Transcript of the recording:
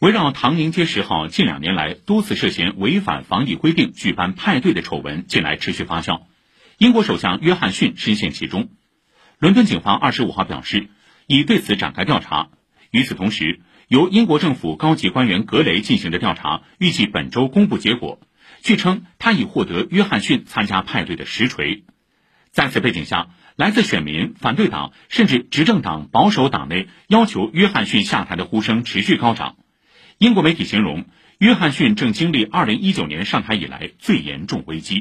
围绕唐宁街十号近两年来多次涉嫌违反防疫规定举办派对的丑闻，近来持续发酵。英国首相约翰逊深陷其中。伦敦警方二十五号表示，已对此展开调查。与此同时，由英国政府高级官员格雷进行的调查，预计本周公布结果。据称，他已获得约翰逊参加派对的实锤。在此背景下，来自选民、反对党甚至执政党保守党内要求约翰逊下台的呼声持续高涨。英国媒体形容，约翰逊正经历二零一九年上台以来最严重危机。